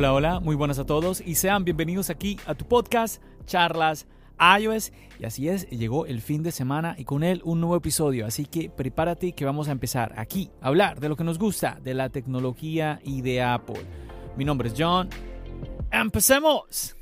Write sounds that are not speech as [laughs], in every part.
Hola, hola, muy buenas a todos y sean bienvenidos aquí a tu podcast, Charlas iOS. Y así es, llegó el fin de semana y con él un nuevo episodio. Así que prepárate que vamos a empezar aquí a hablar de lo que nos gusta, de la tecnología y de Apple. Mi nombre es John. ¡Empecemos!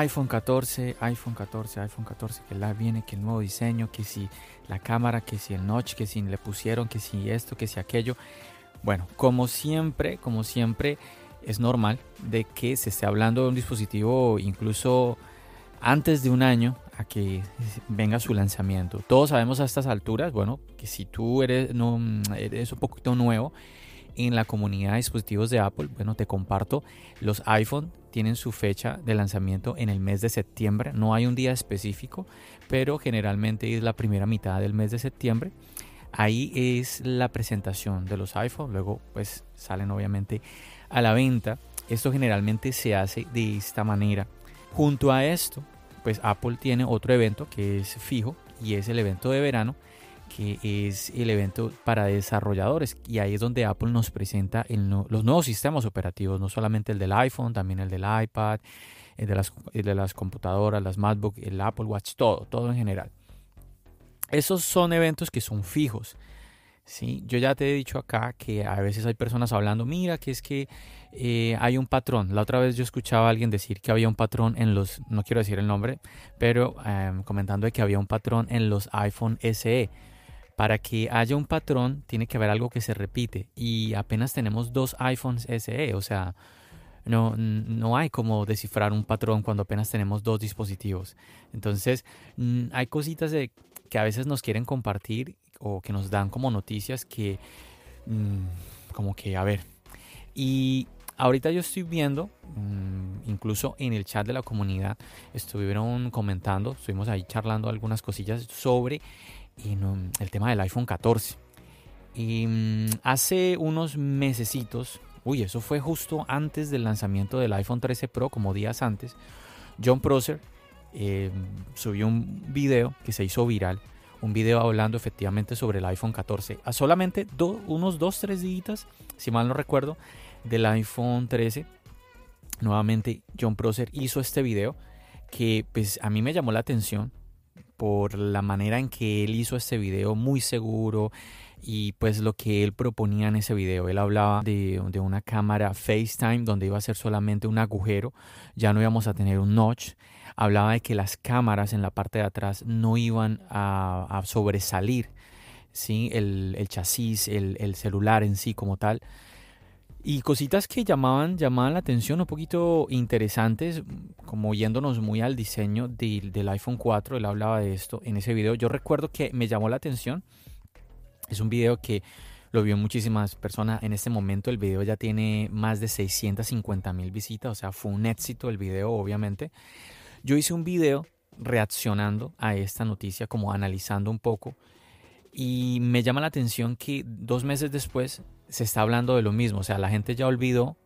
iPhone 14, iPhone 14, iPhone 14, que la viene, que el nuevo diseño, que si la cámara, que si el notch, que si le pusieron, que si esto, que si aquello. Bueno, como siempre, como siempre, es normal de que se esté hablando de un dispositivo incluso antes de un año a que venga su lanzamiento. Todos sabemos a estas alturas, bueno, que si tú eres, no, eres un poquito nuevo en la comunidad de dispositivos de Apple, bueno, te comparto, los iPhone tienen su fecha de lanzamiento en el mes de septiembre. No hay un día específico, pero generalmente es la primera mitad del mes de septiembre. Ahí es la presentación de los iPhone. Luego pues salen obviamente a la venta. Esto generalmente se hace de esta manera. Junto a esto, pues Apple tiene otro evento que es fijo y es el evento de verano que es el evento para desarrolladores y ahí es donde Apple nos presenta los nuevos sistemas operativos, no solamente el del iPhone, también el del iPad, el de las, computadoras, las MacBook, el Apple Watch, todo, todo en general. Esos son eventos que son fijos. ¿sí? Yo ya te he dicho acá que a veces hay personas hablando, mira, que es que eh, hay un patrón. La otra vez yo escuchaba a alguien decir que había un patrón en los, no quiero decir el nombre, pero em, comentando de que había un patrón en los iPhone SE para que haya un patrón tiene que haber algo que se repite y apenas tenemos dos iPhones SE, o sea, no, no hay como descifrar un patrón cuando apenas tenemos dos dispositivos. Entonces, hay cositas que a veces nos quieren compartir o que nos dan como noticias que, mm, como que, a ver, y ahorita yo estoy viendo, mm, incluso en el chat de la comunidad, estuvieron comentando, estuvimos ahí charlando algunas cosillas sobre en el tema del iPhone 14. Y mm, hace unos mesecitos, uy, eso fue justo antes del lanzamiento del iPhone 13 Pro, como días antes, John Prosser em, subió un video que se hizo viral, un video hablando efectivamente sobre el iPhone 14, a solamente unos 2-3 días, si mal no recuerdo, del iPhone 13. Nuevamente John Prosser hizo este video que pues a mí me llamó la atención por la manera en que él hizo este video muy seguro y pues lo que él proponía en ese video. Él hablaba de, una cámara FaceTime donde iba a ser solamente un agujero, ya no íbamos a tener un notch. Hablaba de que las cámaras en la parte de atrás no iban a, sobresalir, ¿sí? el, chasis, el, el celular en sí como tal y cositas que llamaban, llamaban la atención, un poquito interesantes, como yéndonos muy al diseño del iPhone 4, él hablaba de esto en ese video. Yo recuerdo que me llamó la atención, es un video que lo vio muchísimas personas. En este momento el video ya tiene más de 650 mil visitas, o sea, fue un éxito el video, obviamente. Yo hice un video reaccionando a esta noticia, como analizando un poco y me llama la atención que dos meses después se está hablando de lo mismo. O sea, la gente ya olvidó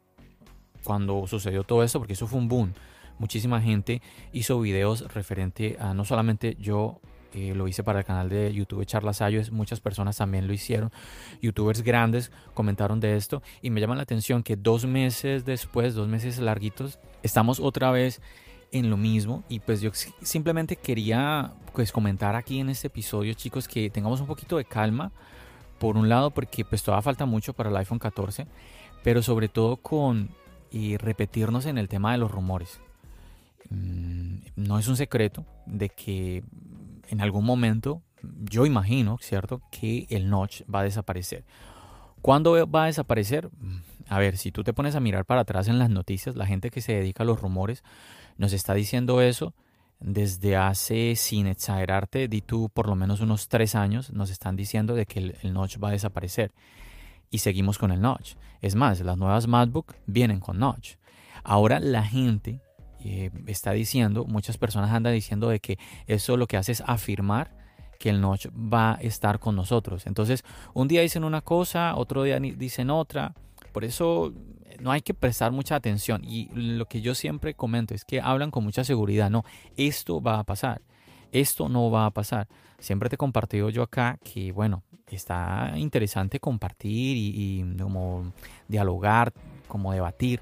cuando sucedió todo esto, porque eso fue un boom. Muchísima gente hizo videos referente a no solamente yo eh, lo hice para el canal de YouTube Charlas Ayos, muchas personas también lo hicieron. Youtubers grandes comentaron de esto y me llama la atención que dos meses después, dos meses larguitos, estamos otra vez en lo mismo y pues yo simplemente quería pues comentar aquí en este episodio chicos que tengamos un poquito de calma por un lado porque pues todavía falta mucho para el iPhone 14 pero sobre todo con y repetirnos en el tema de los rumores. Mm, no es un secreto de que en algún momento, yo imagino, ¿cierto?, que el notch va a desaparecer. ¿Cuándo va a desaparecer? Mm, a ver, si tú te pones a mirar para atrás en las noticias, la gente que se dedica a los rumores nos está diciendo eso desde hace, sin exagerarte, di tú por lo menos unos tres años, nos están diciendo de que el, notch va a desaparecer. Y seguimos con el notch. Es más, las nuevas MacBook vienen con notch. Ahora la gente eh, está diciendo, muchas personas andan diciendo de que eso lo que hace es afirmar que el notch va a estar con nosotros. Entonces, un día dicen una cosa, otro día dicen otra. Por eso no hay que prestar mucha atención. Y lo que yo siempre comento es que hablan con mucha seguridad. No, esto va a pasar. Esto no va a pasar. Siempre te he compartido yo acá que, bueno, está interesante compartir y, como dialogar, como debatir.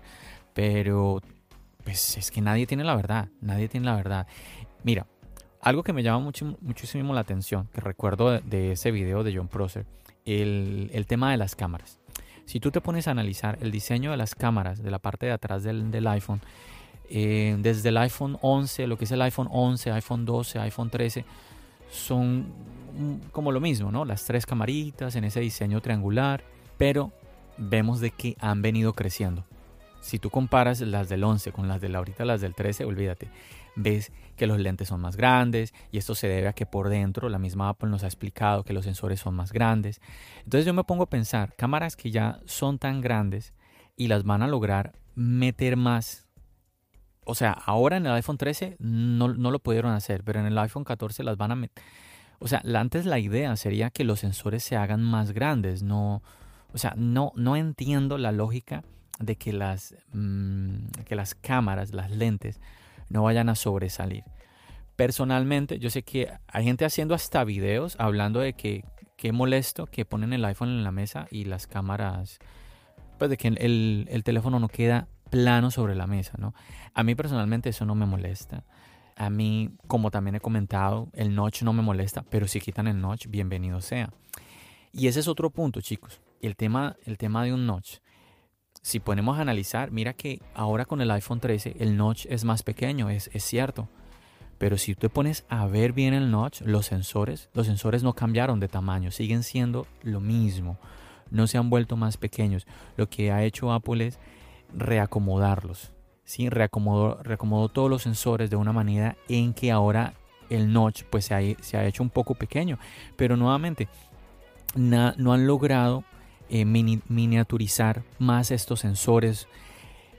Pero pues es que nadie tiene la verdad, nadie tiene la verdad. Mira, algo que me llama mucho, muchísimo la atención, que recuerdo de, ese video de John Prosser, el, tema de las cámaras. Si tú te pones a analizar el diseño de las cámaras de la parte de atrás del, iPhone, eh, desde el iPhone 11, lo que es el iPhone 11, iPhone 12, iPhone 13, son como lo mismo, ¿no? Las tres camaritas en ese diseño triangular, pero vemos de que han venido creciendo si tú comparas las del 11 con las de ahorita, las del 13, olvídate. Ves que los lentes son más grandes y esto se debe a que por dentro la misma Apple nos ha explicado que los sensores son más grandes. Entonces yo me pongo a pensar, cámaras que ya son tan grandes y las van a lograr meter más. O sea, ahora en el iPhone 13 no, no lo pudieron hacer, pero en el iPhone 14 las van a meter. O sea, antes la idea sería que los sensores se hagan más grandes. No, o sea, no, no entiendo la lógica de que las, mm, que las cámaras, las lentes, no vayan a sobresalir. Personalmente, yo sé que hay gente haciendo hasta videos hablando de que qué molesto que ponen el iPhone en la mesa y las cámaras, pues de que el, el teléfono no queda plano sobre la mesa, ¿no? A mí personalmente eso no me molesta. A mí, como también he comentado, el notch no me molesta, pero si quitan el notch, bienvenido sea. Y ese es otro punto, chicos. El tema, el tema de un notch si ponemos a analizar, mira que ahora con el iPhone 13 el notch es más pequeño, es, cierto. Pero si te pones a ver bien el notch, los sensores, los sensores no cambiaron de tamaño, siguen siendo lo mismo. No se han vuelto más pequeños. Lo que ha hecho Apple es reacomodarlos. ¿sí? Reacomodó, reacomodó todos los sensores de una manera en que ahora el notch pues, se ha hecho un poco pequeño. Pero nuevamente, no han logrado eh, miniaturizar más estos sensores.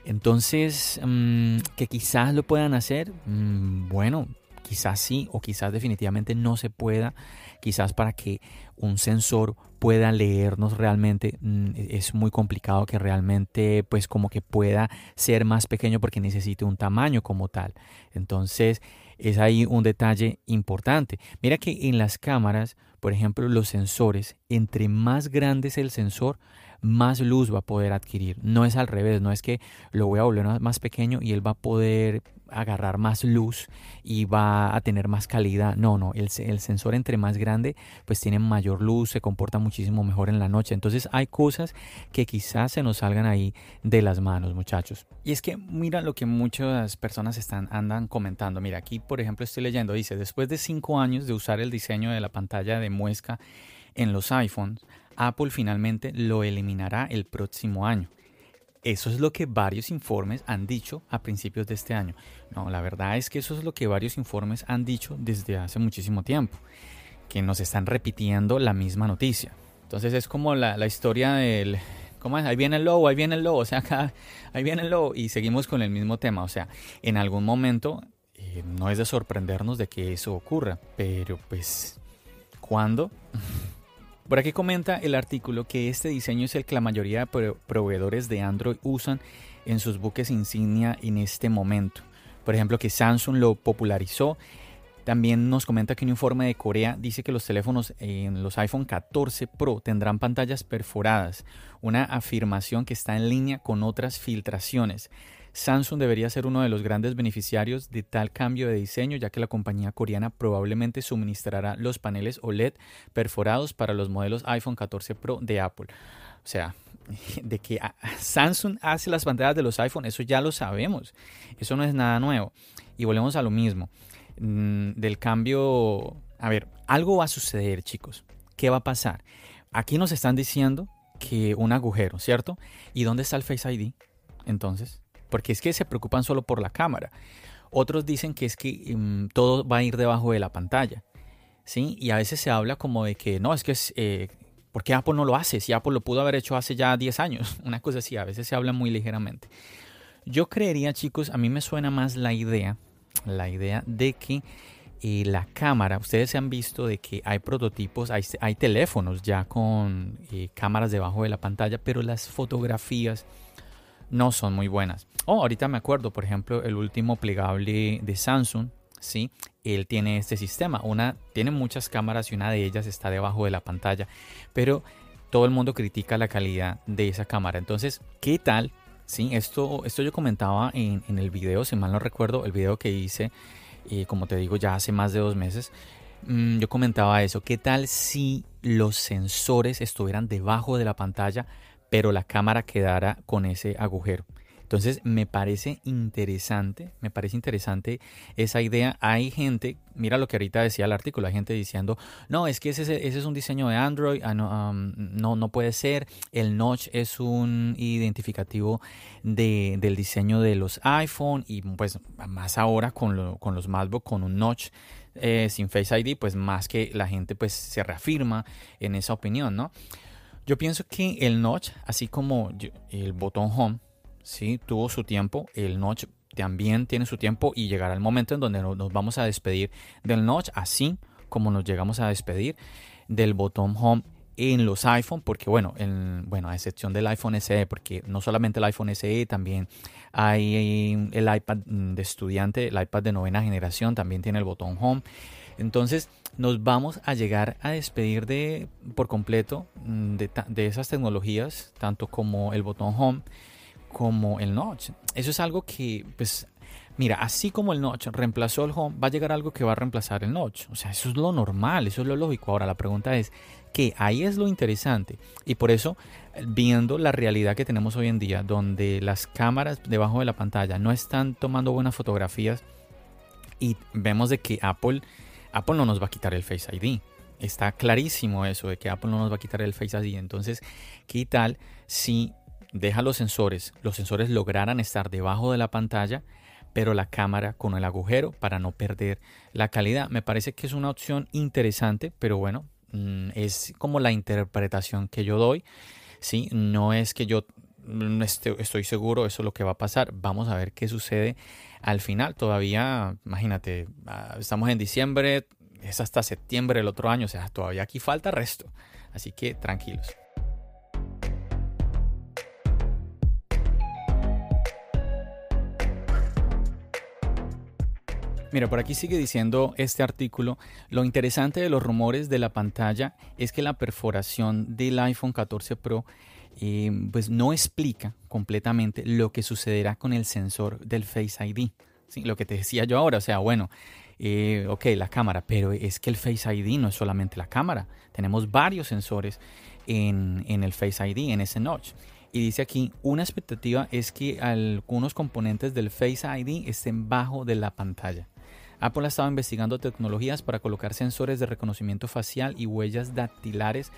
Entonces, mm, que quizás lo puedan hacer, mm, bueno, quizás sí o quizás definitivamente no se pueda. Quizás para que un sensor pueda leernos realmente mm, es muy complicado que realmente pues como que pueda ser más pequeño porque necesite un tamaño como tal. Entonces es ahí un detalle importante. Mira que en las cámaras por ejemplo, los sensores, entre más grande es el sensor, más luz va a poder adquirir. No es al revés, no es que lo voy a volver más pequeño y él va a poder agarrar más luz y va a tener más calidad. No, no, el, el, sensor entre más grande pues tiene mayor luz, se comporta muchísimo mejor en la noche. Entonces hay cosas que quizás se nos salgan ahí de las manos, muchachos. Y es que mira lo que muchas personas están, andan comentando. Mira, aquí por ejemplo estoy leyendo, dice, después de cinco años de usar el diseño de la pantalla de muesca en los iPhones, Apple finalmente lo eliminará el próximo año. Eso es lo que varios informes han dicho a principios de este año. No, la verdad es que eso es lo que varios informes han dicho desde hace muchísimo tiempo, que nos están repitiendo la misma noticia. Entonces es como la, historia del... ¿Cómo es? Ahí viene el lobo, ahí viene el lobo, o sea, acá, ahí viene el lobo y seguimos con el mismo tema. O sea, en algún momento eh, no es de sorprendernos de que eso ocurra, pero pues, ¿cuándo? Por aquí comenta el artículo que este diseño es el que la mayoría de proveedores de Android usan en sus buques insignia en este momento. Por ejemplo, que Samsung lo popularizó. También nos comenta que un informe de Corea dice que los teléfonos en los iPhone 14 Pro tendrán pantallas perforadas, una afirmación que está en línea con otras filtraciones. Samsung debería ser uno de los grandes beneficiarios de tal cambio de diseño, ya que la compañía coreana probablemente suministrará los paneles OLED perforados para los modelos iPhone 14 Pro de Apple. O sea, [laughs] de que Samsung hace las pantallas de los iPhone, eso ya lo sabemos. Eso no es nada nuevo. Y volvemos a lo mismo. Mm, del cambio, a ver, algo va a suceder, chicos. ¿Qué va a pasar? Aquí nos están diciendo que un agujero, ¿cierto? ¿Y dónde está el Face ID? Entonces, porque es que se preocupan solo por la cámara. Otros dicen que es que mm, todo va a ir debajo de la pantalla. ¿Sí? Y a veces se habla como de que no, es que es, eh, ¿Por qué Apple no lo hace? Si Apple lo pudo haber hecho hace ya 10 años. [laughs] Una cosa así, a veces se habla muy ligeramente. Yo creería, chicos, a mí me suena más la idea, la idea de que eh, la cámara, ustedes se han visto de que hay prototipos, hay, hay teléfonos ya con eh, cámaras debajo de la pantalla, pero las fotografías no son muy buenas. Oh, ahorita me acuerdo, por ejemplo, el último plegable de Samsung, ¿sí? Él tiene este sistema. Una tiene muchas cámaras y una de ellas está debajo de la pantalla, pero todo el mundo critica la calidad de esa cámara. Entonces, ¿qué tal? Sí, esto, esto yo comentaba en, el video, si mal no recuerdo, el video que hice, eh, como te digo, ya hace más de dos meses. Mm, yo comentaba eso. ¿Qué tal si los sensores estuvieran debajo de la pantalla, pero la cámara quedara con ese agujero? Entonces me parece interesante, me parece interesante esa idea. Hay gente, mira lo que ahorita decía el artículo, hay gente diciendo, no, es que ese, es un diseño de Android, ah, no, no, puede ser, el notch es un identificativo de, del diseño de los iPhone y pues más ahora con, con los MacBook con un notch. Eh, sin Face ID, pues más que la gente pues se reafirma en esa opinión, ¿no? Yo pienso que el notch, así como el botón home, ¿sí? tuvo su tiempo, el notch también tiene su tiempo y llegará el momento en donde nos vamos a despedir del notch, así como nos llegamos a despedir del botón home en los iPhone, porque bueno, bueno, a excepción del iPhone SE, porque no solamente el iPhone SE, también hay el iPad de estudiante, el iPad de novena generación, también tiene el botón home. Entonces nos vamos a llegar a despedir de por completo mm, de, de esas tecnologías, tanto como el botón home como el notch. Eso es algo que, pues, mira, así como el notch reemplazó el home, va a llegar algo que va a reemplazar el notch. O sea, eso es lo normal, eso es lo lógico. Ahora la pregunta es que ahí es lo interesante. Y por eso, viendo la realidad que tenemos hoy en día, donde las cámaras debajo de la pantalla no están tomando buenas fotografías y vemos de que Apple, Apple no nos va a quitar el Face ID. Está clarísimo eso de que Apple no nos va a quitar el Face ID. Entonces, ¿qué tal si deja los sensores, los sensores lograran estar debajo de la pantalla, pero la cámara con el agujero para no perder la calidad. Me parece que es una opción interesante, pero bueno, mm, es como la interpretación que yo doy. ¿sí? No es que yo estoy seguro, eso es lo que va a pasar. Vamos a ver qué sucede al final. Todavía, imagínate, ah, estamos en diciembre, es hasta septiembre del otro año, o sea, todavía aquí falta resto. Así que tranquilos. Mira, por aquí sigue diciendo este artículo, lo interesante de los rumores de la pantalla es que la perforación del iPhone 14 Pro eh, pues no explica completamente lo que sucederá con el sensor del Face ID. Lo que te decía yo ahora, o sea, bueno, eh, ok, la cámara, pero es que el Face ID no es solamente la cámara, tenemos varios sensores en, en el Face ID, en ese notch. Y dice aquí, una expectativa es que algunos componentes del Face ID estén bajo de la pantalla. Apple ha estado investigando tecnologías para colocar sensores de reconocimiento facial y huellas dactilares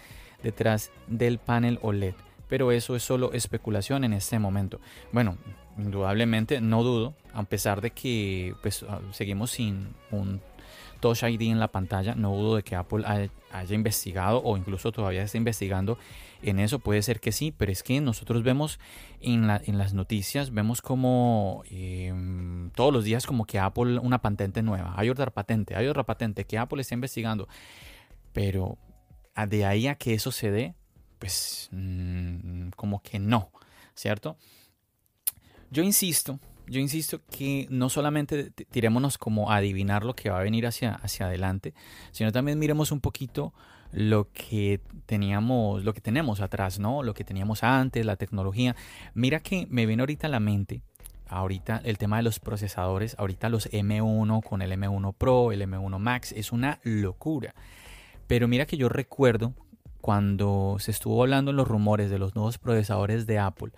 detrás del panel OLED. Pero eso es solo especulación en este momento. Bueno, indudablemente no dudo, a pesar de que pues, ah, seguimos sin un Touch ID en la pantalla, no dudo de que Apple haya investigado o incluso todavía esté investigando en eso puede ser que sí, pero es que nosotros vemos en, las noticias, vemos como em, todos los días como que Apple una patente nueva, hay otra patente, hay otra patente que Apple está investigando, pero de ahí a que eso se dé, pues mm, como que no, ¿cierto? Yo insisto, yo insisto que no solamente tirémonos como a adivinar lo que va a venir hacia, hacia adelante, sino también miremos un poquito lo que teníamos, lo que tenemos atrás, ¿no? Lo que teníamos antes, la tecnología. Mira que me viene ahorita a la mente, ahorita el tema de los procesadores, ahorita los M1 con el M1 Pro, el M1 Max, es una locura. Pero mira que yo recuerdo cuando se estuvo hablando en los rumores de los nuevos procesadores de Apple,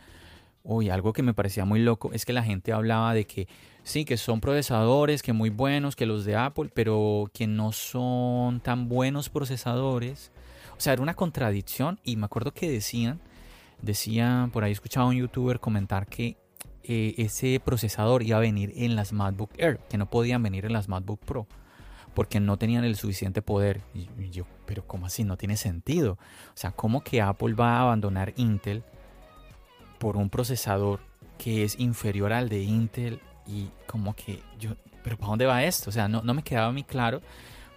uy, algo que me parecía muy loco es que la gente hablaba de que sí, que son procesadores, que muy buenos, que los de Apple, pero que no son tan buenos procesadores. O sea, era una contradicción y me acuerdo que decían, decían, por ahí escuchaba a un youtuber comentar que eh, ese procesador iba a venir en las MacBook Air, que no podían venir en las MacBook Pro, porque no tenían el suficiente poder. Y yo, pero ¿cómo así? No tiene sentido. O sea, ¿cómo que Apple va a abandonar Intel por un procesador que es inferior al de Intel? Y como que yo, pero ¿para dónde va esto? O sea, no, no me quedaba muy claro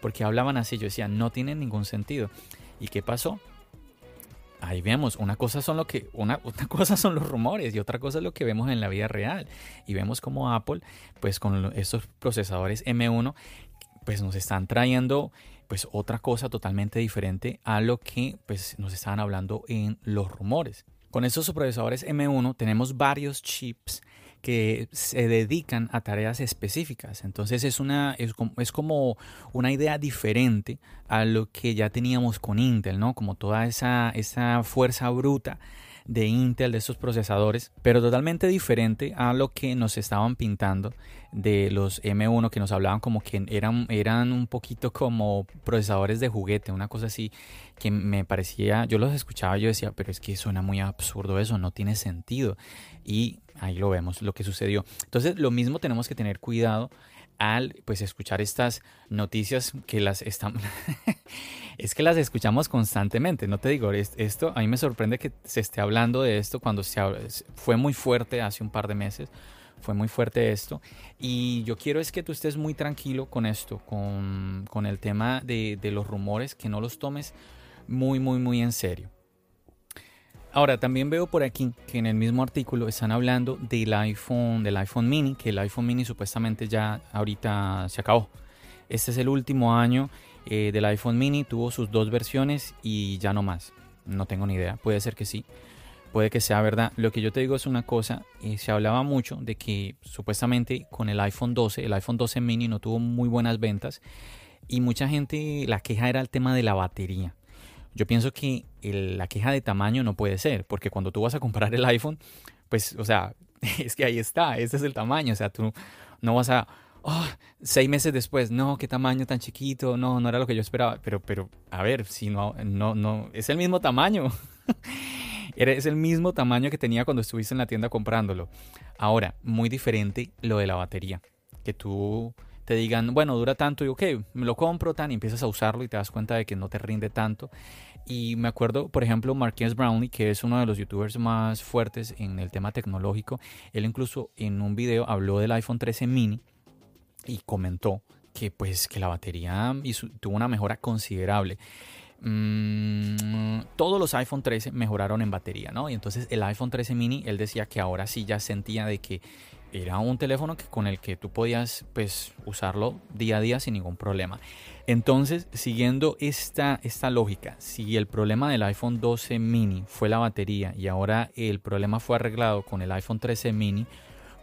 porque hablaban así. Yo decía, no tiene ningún sentido. ¿Y qué pasó? ahí vemos, una cosa son lo que una, [laughs] cosa son los rumores y otra cosa es lo que vemos en la vida real y vemos como Apple pues con estos procesadores M1 pues nos están trayendo pues otra cosa totalmente diferente a lo que pues nos estaban hablando en los rumores. Con estos procesadores M1 tenemos varios chips que se dedican a tareas específicas. Entonces es, una, es, como una idea diferente a lo que ya teníamos con Intel, ¿no? Como toda esa, esa fuerza bruta de Intel, de estos procesadores, pero totalmente diferente a lo que nos estaban pintando de los M1 que nos hablaban como que eran, eran un poquito como procesadores de juguete, una cosa así que me parecía, yo los escuchaba, yo decía, pero es que suena muy absurdo eso, no tiene sentido. Y ahí lo vemos, lo que sucedió. Entonces, lo mismo tenemos que tener cuidado al pues escuchar estas noticias que las estamos [laughs] es que las escuchamos constantemente no te digo esto a mí me sorprende que se esté hablando de esto cuando se fue muy fuerte hace un par de meses fue muy fuerte esto y yo quiero es que tú estés muy tranquilo con esto con, con el tema de, de los rumores que no los tomes muy muy muy en serio Ahora, también veo por aquí que en el mismo artículo están hablando del iPhone, del iPhone mini, que el iPhone mini supuestamente ya ahorita se acabó. Este es el último año eh, del iPhone mini, tuvo sus dos versiones y ya no más. No tengo ni idea, puede ser que sí, puede que sea verdad. Lo que yo te digo es una cosa, eh, se hablaba mucho de que supuestamente con el iPhone 12, el iPhone 12 mini no tuvo muy buenas ventas y mucha gente, la queja era el tema de la batería. Yo pienso que la queja de tamaño no puede ser, porque cuando tú vas a comprar el iPhone, pues, o sea, [laughs] es que ahí está, ese es el tamaño, o sea, tú no vas a, oh, seis meses después, no, qué tamaño tan chiquito, no, no era lo que yo esperaba, pero, pero, a ver, si no, no, no, es el mismo tamaño. [laughs] es el mismo tamaño que tenía cuando estuviste en la tienda comprándolo. Ahora, muy diferente lo de la batería. Que tú te digan, bueno, dura tanto y ok, me lo compro tan y empiezas a usarlo y te das cuenta de que no te rinde tanto. Y me acuerdo, por ejemplo, Marquez Brownlee, que es uno de los youtubers más fuertes en el tema tecnológico, él incluso en un video habló del iPhone 13 mini y comentó que pues que la batería tuvo una mejora considerable. Mm, todos los iPhone 13 mejoraron en batería, ¿no? Y entonces el iPhone 13 mini, él decía que ahora sí ya sentía de que era un teléfono que, con el que tú podías pues usarlo día a día sin ningún problema. Entonces, siguiendo esta, esta lógica, si el problema del iPhone 12 mini fue la batería y ahora el problema fue arreglado con el iPhone 13 mini,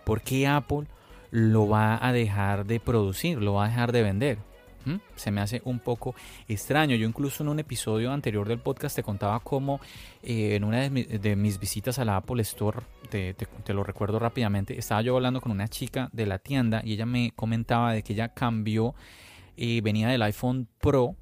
¿por qué Apple lo va a dejar de producir, lo va a dejar de vender? Se me hace un poco extraño. Yo incluso en un episodio anterior del podcast te contaba cómo eh, en una de, mis visitas a la Apple Store, te, lo recuerdo rápidamente, estaba yo hablando con una chica de la tienda y ella me comentaba de que ella cambió, eh, venía del iPhone Pro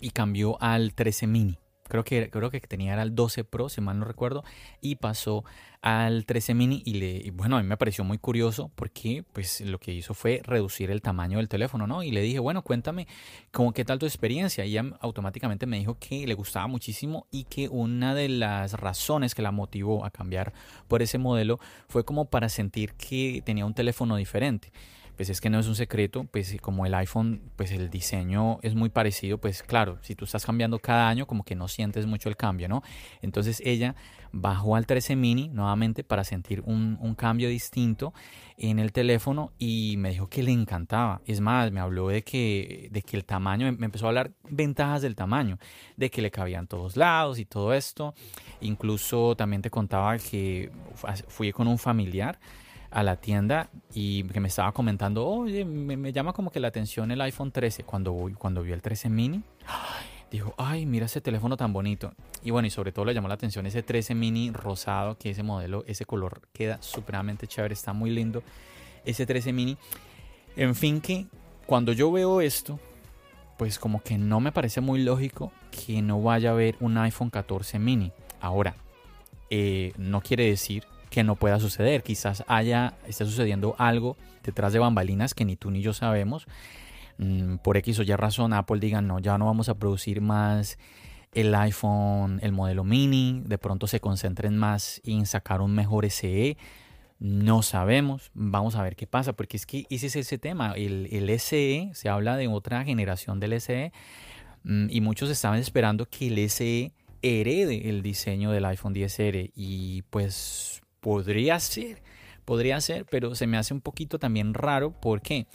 y cambió al 13 mini creo que, creo que tenía era el 12 Pro, si mal no recuerdo, y pasó al 13 mini y, bueno, a mí me pareció muy curioso porque pues lo que hizo fue reducir el tamaño del teléfono, ¿no? Y le dije, bueno, cuéntame cómo qué tal tu experiencia. Y ella automáticamente me dijo que le gustaba muchísimo y que una de las razones que la motivó a cambiar por ese modelo fue como para sentir que tenía un teléfono diferente pues es que no es un secreto, pues como el iPhone, pues el diseño es muy parecido, pues claro, si tú estás cambiando cada año, como que no sientes mucho el cambio, ¿no? Entonces ella bajó al 13 mini nuevamente para sentir un, un cambio distinto en el teléfono y me dijo que le encantaba. Es más, me habló de que, de que el tamaño, me empezó a hablar ventajas del tamaño, de que le cabían todos lados y todo esto. Incluso también te contaba que fui con un familiar a la tienda y que me estaba comentando, oye, me, llama como que la atención el iPhone 13 cuando, cuando vio el 13 mini. dijo, ay, mira ese teléfono tan bonito. Y bueno, y sobre todo le llamó la atención ese 13 mini rosado, que ese modelo, ese color queda supremamente chévere, está muy lindo. Ese 13 mini. En fin, que cuando yo veo esto, pues como que no me parece muy lógico que no vaya a haber un iPhone 14 mini. Ahora, eh, no quiere decir que no pueda suceder. Quizás haya, esté sucediendo algo detrás de bambalinas que ni tú ni yo sabemos. Mm, por X o Y razón, Apple diga, no, ya no vamos a producir más el iPhone, el modelo mini. De pronto se concentren más en sacar un mejor SE. No sabemos, vamos a ver qué pasa, porque es que ese es ese tema. El, el SE, se habla de otra generación del SE, mm, y muchos estaban esperando que el SE herede el diseño del iPhone 10R y pues podría ser, podría ser, pero se me hace un poquito también raro porque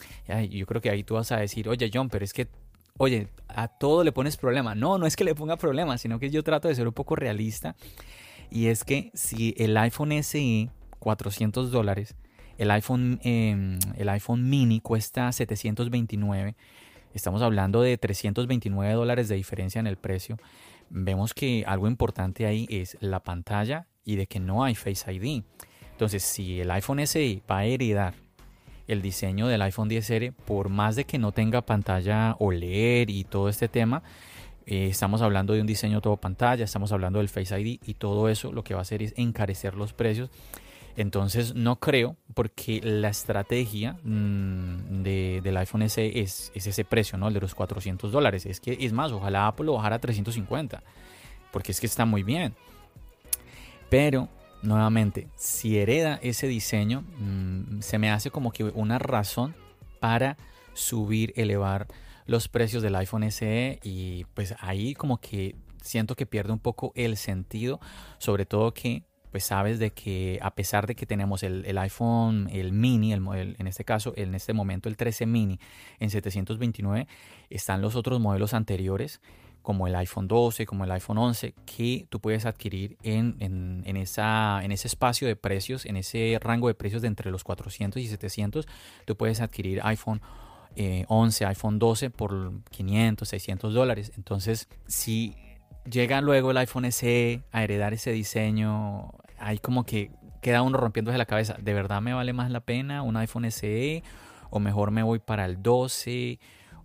yo creo que ahí tú vas a decir, oye John, pero es que, oye, a todo le pones problema. No, no es que le ponga problema, sino que yo trato de ser un poco realista y es que si el iPhone SE 400 dólares, el iPhone, em, el iPhone mini cuesta 729, estamos hablando de 329 dólares de diferencia en el precio vemos que algo importante ahí es la pantalla y de que no hay Face ID. Entonces, si el iPhone SE va a heredar el diseño del iPhone 10R, por más de que no tenga pantalla OLED y todo este tema, eh, estamos hablando de un diseño todo pantalla, estamos hablando del Face ID y todo eso lo que va a hacer es encarecer los precios entonces no creo porque la estrategia mm, del iPhone SE es, ese precio, ¿no? El de los 400 dólares. Es que es más, ojalá Apple lo bajara a 350 porque es que está muy bien. Pero nuevamente, si hereda ese diseño, mm, se me hace como que una razón para subir, elevar los precios del iPhone SE y pues ahí como que siento que pierde un poco el sentido, sobre todo que pues sabes de que a pesar de que tenemos el, iPhone, el mini, el, en este caso, en este momento el 13 mini en 729, están los otros modelos anteriores como el iPhone 12, como el iPhone 11, que tú puedes adquirir en, esa, en ese espacio de precios, en ese rango de precios de entre los 400 y 700, tú puedes adquirir iPhone 11, eh, iPhone 12 por 500, 600 dólares. Entonces, si llega luego el iPhone SE a heredar ese diseño, ahí como que queda uno rompiéndose la cabeza. ¿De verdad me vale más la pena un iPhone SE? ¿O mejor me voy para el 12?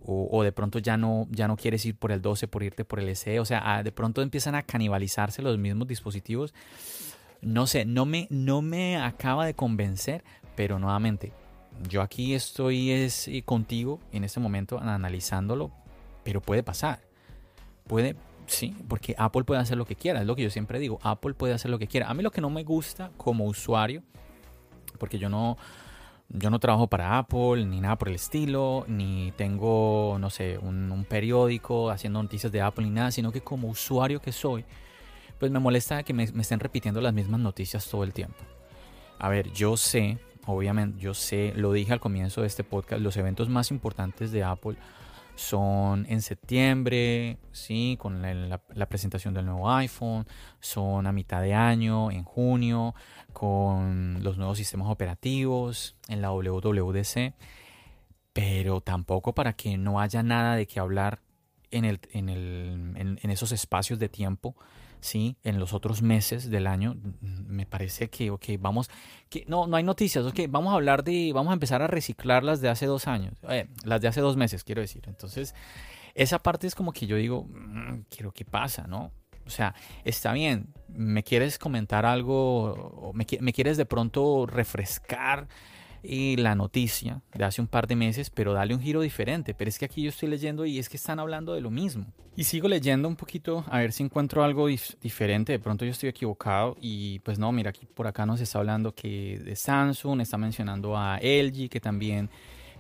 O, de pronto ya no, ya no quieres ir por el 12 por irte por el SE. O sea, de pronto empiezan a canibalizarse los mismos dispositivos. No sé, no me, no me acaba de convencer, pero nuevamente, yo aquí estoy es, contigo en este momento analizándolo, pero puede pasar. Puede, Sí, porque Apple puede hacer lo que quiera, es lo que yo siempre digo, Apple puede hacer lo que quiera. A mí lo que no me gusta como usuario, porque yo no, yo no trabajo para Apple ni nada por el estilo, ni tengo, no sé, un, periódico haciendo noticias de Apple ni nada, sino que como usuario que soy, pues me molesta que me, me estén repitiendo las mismas noticias todo el tiempo. A ver, yo sé, obviamente, yo sé, lo dije al comienzo de este podcast, los eventos más importantes de Apple son en septiembre, ¿sí? con la, presentación del nuevo iPhone, son a mitad de año, en junio, con los nuevos sistemas operativos, en la WWDC, pero tampoco para que no haya nada de qué hablar en, el, en, el, en esos espacios de tiempo ¿sí? En los otros meses del año, me parece que, ok, vamos, que no, no hay noticias, ok, vamos a hablar de, vamos a empezar a reciclar las de hace dos años, eh, las de hace dos meses, quiero decir. Entonces, esa parte es como que yo digo, mm, quiero que pasa, ¿no? O sea, está bien, me quieres comentar algo, me quieres de pronto refrescar la noticia de hace un par de meses, pero dale un giro diferente. Pero es que aquí yo estoy leyendo y es que están hablando de lo mismo. Y sigo leyendo un poquito a ver si encuentro algo diferente. De pronto yo estoy equivocado y pues no, mira, aquí por acá nos está hablando que de Samsung, está mencionando a LG que también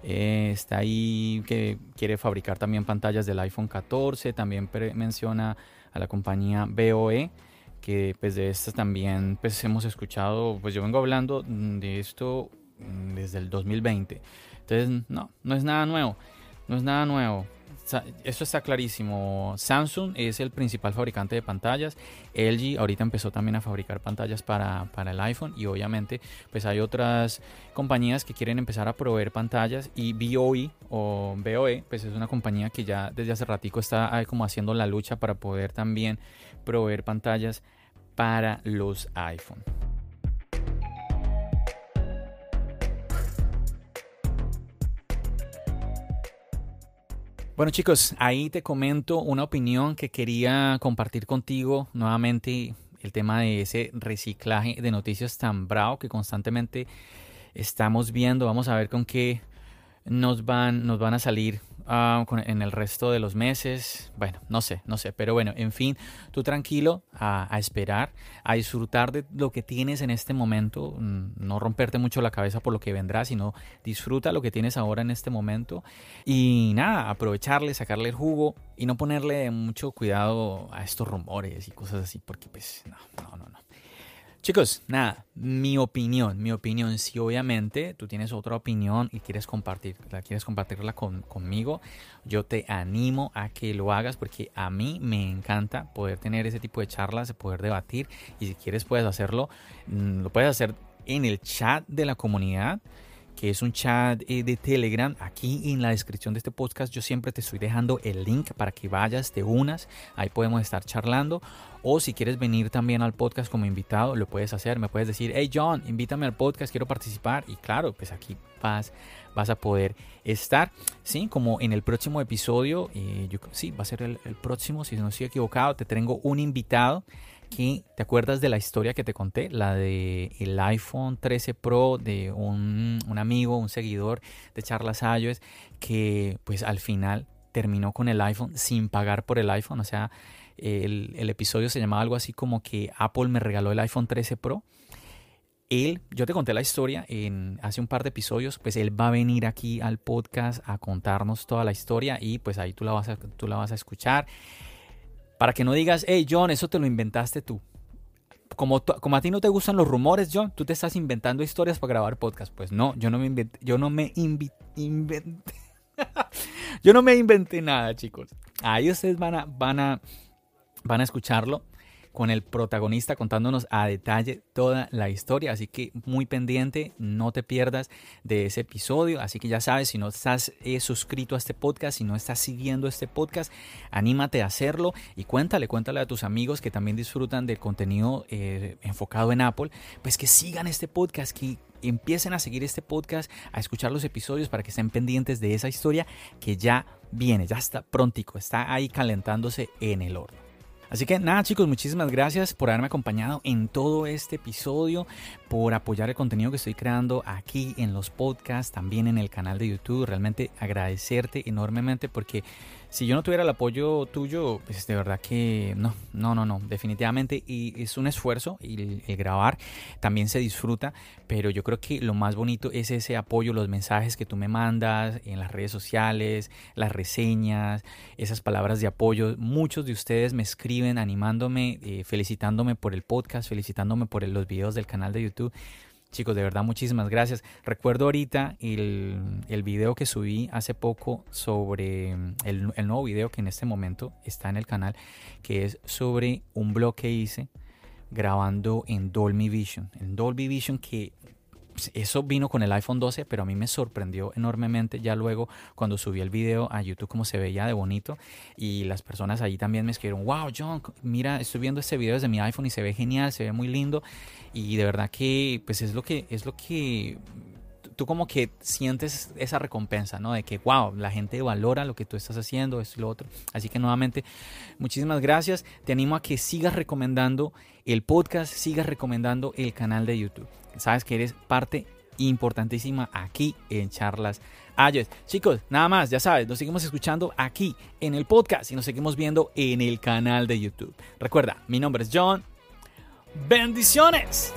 eh, está ahí, que quiere fabricar también pantallas del iPhone 14. También menciona a la compañía BOE que pues de estas también pues hemos escuchado, pues yo vengo hablando de esto desde el 2020. Entonces, no, no es nada nuevo. No es nada nuevo. eso está clarísimo. Samsung es el principal fabricante de pantallas. LG ahorita empezó también a fabricar pantallas para, para, el iPhone y obviamente pues hay otras compañías que quieren empezar a proveer pantallas y BOE o BOE pues es una compañía que ya desde hace ratico está como haciendo la lucha para poder también proveer pantallas para los iPhone. Bueno chicos, ahí te comento una opinión que quería compartir contigo nuevamente, el tema de ese reciclaje de noticias tan bravo que constantemente estamos viendo. Vamos a ver con qué nos van, nos van a salir Ah, en el resto de los meses. Bueno, no sé, no sé. Pero bueno, en fin, tú tranquilo a, esperar, a disfrutar de lo que tienes en este momento. Mm, no romperte mucho la cabeza por lo que vendrá, sino disfruta lo que tienes ahora en este momento. Y nada, aprovecharle, sacarle el jugo y no ponerle mucho cuidado a estos rumores y cosas así, porque pues no, no. no. Chicos, nada, mi opinión, mi opinión, si obviamente tú tienes otra opinión y quieres compartirla, quieres compartirla conmigo, yo te animo a que lo hagas porque a mí me encanta poder tener ese tipo de charlas, poder debatir y si quieres puedes hacerlo, mm, lo puedes hacer en el chat de la comunidad que es un chat eh, de Telegram. Aquí en la descripción de este podcast yo siempre te estoy dejando el link para que vayas, te unas, ahí podemos estar charlando. O si quieres venir también al podcast como invitado, lo puedes hacer. Me puedes decir, hey John, invítame al podcast, quiero participar. Y claro, pues aquí vas, vas a poder estar. Sí, como en el próximo episodio, eh, yo, sí, va a ser el, el próximo, si no estoy equivocado, te tengo un invitado ¿te acuerdas de la historia que te conté? La de el iPhone 13 Pro de un, amigo, un seguidor de Charlas iOS que pues al final terminó con el iPhone sin pagar por el iPhone. O sea, el, episodio se llamaba algo así como que Apple me regaló el iPhone 13 Pro. Él, yo te conté la historia en hace un par de episodios, pues él va a venir aquí al podcast a contarnos toda la historia y pues ahí tú la vas a, tú la vas a escuchar. Para que no digas, hey John, eso te lo inventaste tú. Como, como a ti no te gustan los rumores, John, tú te estás inventando historias para grabar podcast. Pues no, yo no me inventé, yo no me inventé. [laughs] yo no me inventé nada, chicos. Ahí ustedes van a, van a, van a escucharlo con el protagonista contándonos a detalle toda la historia. Así que muy pendiente, no te pierdas de ese episodio. Así que ya sabes, si no estás eh, suscrito a este podcast, si no estás siguiendo este podcast, anímate a hacerlo y cuéntale, cuéntale a tus amigos que también disfrutan del contenido eh, enfocado en Apple, pues que sigan este podcast, que empiecen a seguir este podcast, a escuchar los episodios para que estén pendientes de esa historia que ya viene, ya está prontico, está ahí calentándose en el horno. Así que nada chicos, muchísimas gracias por haberme acompañado en todo este episodio, por apoyar el contenido que estoy creando aquí en los podcasts, también en el canal de YouTube. Realmente agradecerte enormemente porque si yo no tuviera el apoyo tuyo, pues de verdad que no, no, no, no, definitivamente. Y es un esfuerzo y el, grabar también se disfruta, pero yo creo que lo más bonito es ese apoyo, los mensajes que tú me mandas en las redes sociales, las reseñas, esas palabras de apoyo. Muchos de ustedes me escriben animándome, eh, felicitándome por el podcast, felicitándome por los videos del canal de YouTube. Chicos, de verdad, muchísimas gracias. Recuerdo ahorita el, el video que subí hace poco sobre el, el, nuevo video que en este momento está en el canal, que es sobre un blog que hice grabando en Dolby Vision. En Dolby Vision que eso vino con el iPhone 12, pero a mí me sorprendió enormemente ya luego cuando subí el video a YouTube cómo se veía de bonito y las personas ahí también me escribieron, wow John, mira, estoy viendo este video desde mi iPhone y se ve genial, se ve muy lindo y de verdad que pues es lo que es lo que tú como que sientes esa recompensa, ¿no? De que, wow, la gente valora lo que tú estás haciendo, esto y lo otro. Así que nuevamente, muchísimas gracias. Te animo a que sigas recomendando el podcast, sigas recomendando el canal de YouTube. Sabes que eres parte importantísima aquí en Charlas Ayes. Chicos, nada más, ya sabes, nos seguimos escuchando aquí en el podcast y nos seguimos viendo en el canal de YouTube. Recuerda, mi nombre es John. Bendiciones.